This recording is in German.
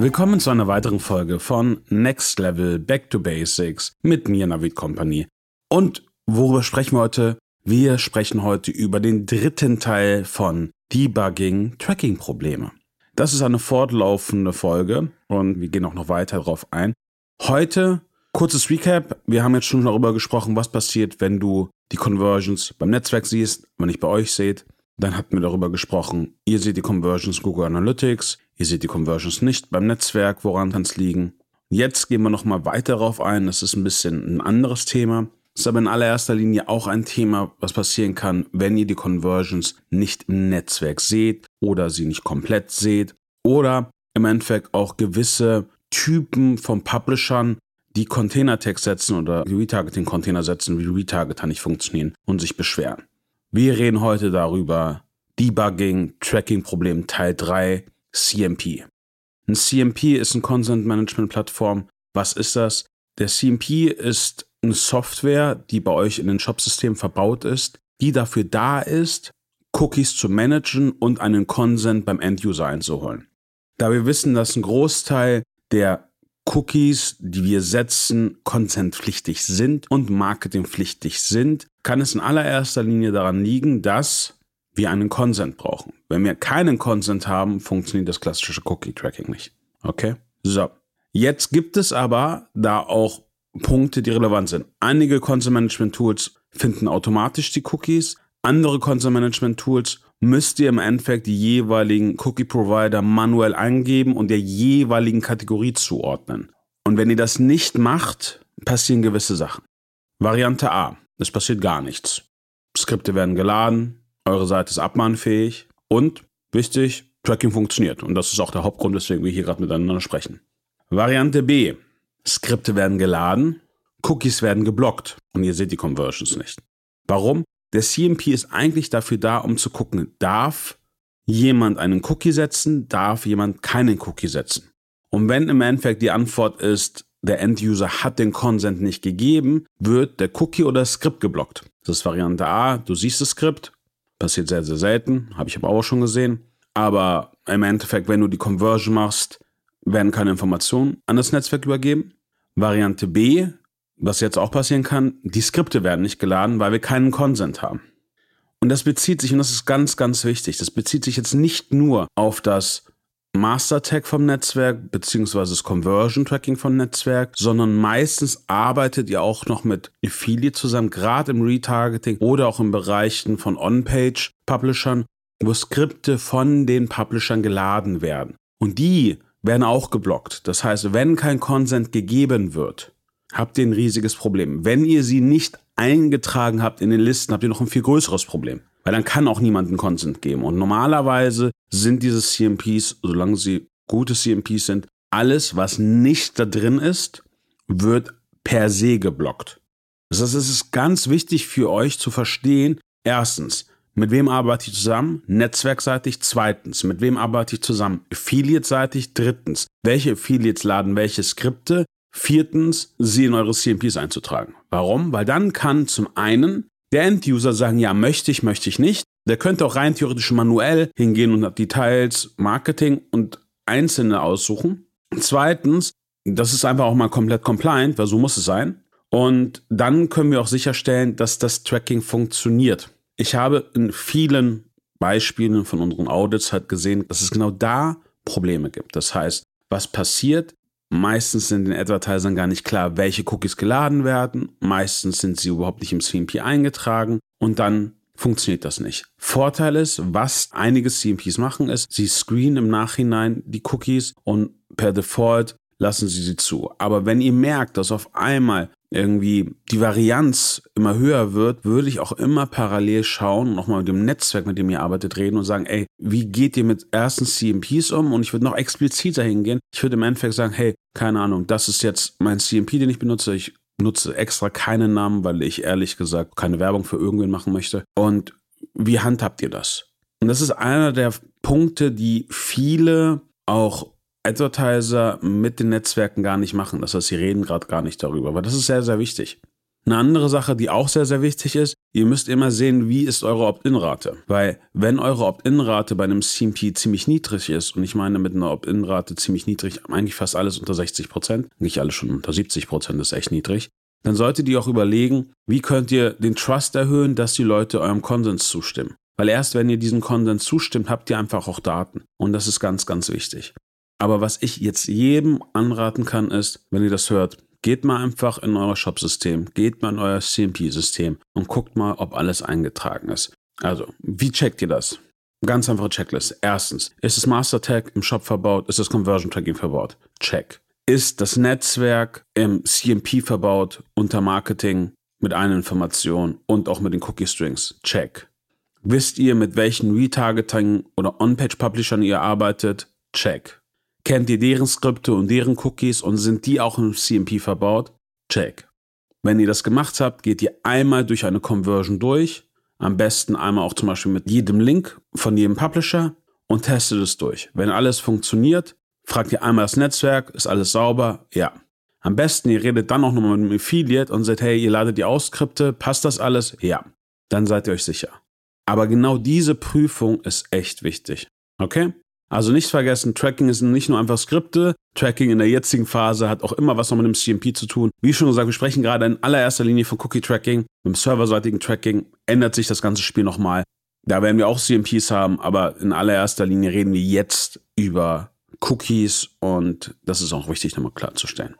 Willkommen zu einer weiteren Folge von Next Level Back to Basics mit mir, Navid Company. Und worüber sprechen wir heute? Wir sprechen heute über den dritten Teil von Debugging Tracking Probleme. Das ist eine fortlaufende Folge und wir gehen auch noch weiter darauf ein. Heute kurzes Recap. Wir haben jetzt schon darüber gesprochen, was passiert, wenn du die Conversions beim Netzwerk siehst, wenn nicht bei euch seht. Dann hatten wir darüber gesprochen, ihr seht die Conversions Google Analytics, ihr seht die Conversions nicht beim Netzwerk, woran kann es liegen. Jetzt gehen wir nochmal weiter darauf ein, das ist ein bisschen ein anderes Thema. Ist aber in allererster Linie auch ein Thema, was passieren kann, wenn ihr die Conversions nicht im Netzwerk seht oder sie nicht komplett seht oder im Endeffekt auch gewisse Typen von Publishern, die Container-Tags setzen oder Retargeting-Container setzen, wie Retargeter nicht funktionieren und sich beschweren. Wir reden heute darüber Debugging, Tracking-Problem Teil 3, CMP. Ein CMP ist eine Consent Management Plattform. Was ist das? Der CMP ist eine Software, die bei euch in den Shopsystemen verbaut ist, die dafür da ist, Cookies zu managen und einen Consent beim End-User einzuholen. Da wir wissen, dass ein Großteil der Cookies, die wir setzen, consentpflichtig sind und marketingpflichtig sind, kann es in allererster Linie daran liegen, dass wir einen Consent brauchen. Wenn wir keinen Consent haben, funktioniert das klassische Cookie-Tracking nicht. Okay? So. Jetzt gibt es aber da auch Punkte, die relevant sind. Einige Consent Management Tools finden automatisch die Cookies. Andere Consent Management Tools müsst ihr im Endeffekt die jeweiligen Cookie Provider manuell eingeben und der jeweiligen Kategorie zuordnen. Und wenn ihr das nicht macht, passieren gewisse Sachen. Variante A. Es passiert gar nichts. Skripte werden geladen, eure Seite ist abmahnfähig und, wichtig, Tracking funktioniert. Und das ist auch der Hauptgrund, weswegen wir hier gerade miteinander sprechen. Variante B. Skripte werden geladen, Cookies werden geblockt und ihr seht die Conversions nicht. Warum? Der CMP ist eigentlich dafür da, um zu gucken, darf jemand einen Cookie setzen, darf jemand keinen Cookie setzen. Und wenn im Endeffekt die Antwort ist, der End-User hat den Consent nicht gegeben, wird der Cookie oder das Skript geblockt. Das ist Variante A, du siehst das Skript, passiert sehr, sehr selten, habe ich aber auch schon gesehen. Aber im Endeffekt, wenn du die Conversion machst, werden keine Informationen an das Netzwerk übergeben. Variante B, was jetzt auch passieren kann, die Skripte werden nicht geladen, weil wir keinen Consent haben. Und das bezieht sich, und das ist ganz, ganz wichtig, das bezieht sich jetzt nicht nur auf das Master Tag vom Netzwerk beziehungsweise das Conversion Tracking vom Netzwerk, sondern meistens arbeitet ihr auch noch mit Affiliate zusammen, gerade im Retargeting oder auch in Bereichen von On-Page Publishern, wo Skripte von den Publishern geladen werden. Und die werden auch geblockt. Das heißt, wenn kein Consent gegeben wird, habt ihr ein riesiges Problem. Wenn ihr sie nicht eingetragen habt in den Listen, habt ihr noch ein viel größeres Problem. Weil dann kann auch niemand einen Consent geben. Und normalerweise sind diese CMPs, solange sie gute CMPs sind, alles, was nicht da drin ist, wird per se geblockt. Das heißt, es ist ganz wichtig für euch zu verstehen, erstens, mit wem arbeite ich zusammen? Netzwerkseitig. Zweitens, mit wem arbeite ich zusammen? Affiliate-seitig. Drittens, welche Affiliates laden welche Skripte? Viertens, sie in eure CMPs einzutragen. Warum? Weil dann kann zum einen der End-User sagen, ja, möchte ich, möchte ich nicht. Der könnte auch rein theoretisch manuell hingehen und Details, Marketing und einzelne aussuchen. Zweitens, das ist einfach auch mal komplett compliant, weil so muss es sein. Und dann können wir auch sicherstellen, dass das Tracking funktioniert. Ich habe in vielen Beispielen von unseren Audits halt gesehen, dass es genau da Probleme gibt. Das heißt, was passiert, Meistens sind den Advertisern gar nicht klar, welche Cookies geladen werden. Meistens sind sie überhaupt nicht im CMP eingetragen und dann funktioniert das nicht. Vorteil ist, was einige CMPs machen, ist, sie screenen im Nachhinein die Cookies und per Default lassen sie sie zu. Aber wenn ihr merkt, dass auf einmal irgendwie die Varianz immer höher wird, würde ich auch immer parallel schauen und auch mal mit dem Netzwerk, mit dem ihr arbeitet, reden und sagen, ey, wie geht ihr mit ersten CMPs um? Und ich würde noch expliziter hingehen. Ich würde im Endeffekt sagen, hey, keine Ahnung, das ist jetzt mein CMP, den ich benutze. Ich nutze extra keinen Namen, weil ich ehrlich gesagt keine Werbung für irgendwen machen möchte. Und wie handhabt ihr das? Und das ist einer der Punkte, die viele auch Advertiser mit den Netzwerken gar nicht machen. Das heißt, sie reden gerade gar nicht darüber. Aber das ist sehr, sehr wichtig. Eine andere Sache, die auch sehr, sehr wichtig ist, Ihr müsst immer sehen, wie ist eure Opt-in-Rate. Weil wenn eure Opt-in-Rate bei einem CMP ziemlich niedrig ist, und ich meine mit einer Opt-in-Rate ziemlich niedrig, eigentlich fast alles unter 60 Prozent, eigentlich alles schon unter 70 Prozent ist echt niedrig, dann solltet ihr auch überlegen, wie könnt ihr den Trust erhöhen, dass die Leute eurem Konsens zustimmen. Weil erst wenn ihr diesem Konsens zustimmt, habt ihr einfach auch Daten. Und das ist ganz, ganz wichtig. Aber was ich jetzt jedem anraten kann, ist, wenn ihr das hört, geht mal einfach in euer Shop-System, geht mal in euer CMP-System und guckt mal, ob alles eingetragen ist. Also, wie checkt ihr das? Ganz einfache Checkliste. Erstens, ist das Master Tag im Shop verbaut? Ist das Conversion Tracking verbaut? Check. Ist das Netzwerk im CMP verbaut unter Marketing mit einer Information und auch mit den Cookie Strings? Check. Wisst ihr, mit welchen Retargeting oder On-Page-Publishern ihr arbeitet? Check. Kennt ihr deren Skripte und deren Cookies und sind die auch im CMP verbaut? Check. Wenn ihr das gemacht habt, geht ihr einmal durch eine Conversion durch. Am besten einmal auch zum Beispiel mit jedem Link von jedem Publisher und testet es durch. Wenn alles funktioniert, fragt ihr einmal das Netzwerk, ist alles sauber? Ja. Am besten, ihr redet dann auch nochmal mit dem Affiliate und sagt, hey, ihr ladet die Ausskripte, passt das alles? Ja. Dann seid ihr euch sicher. Aber genau diese Prüfung ist echt wichtig. Okay? Also nicht vergessen, Tracking ist nicht nur einfach Skripte. Tracking in der jetzigen Phase hat auch immer was noch mit dem CMP zu tun. Wie schon gesagt, wir sprechen gerade in allererster Linie von Cookie-Tracking. Mit dem serverseitigen Tracking ändert sich das ganze Spiel nochmal. Da werden wir auch CMPs haben, aber in allererster Linie reden wir jetzt über Cookies und das ist auch wichtig nochmal klarzustellen.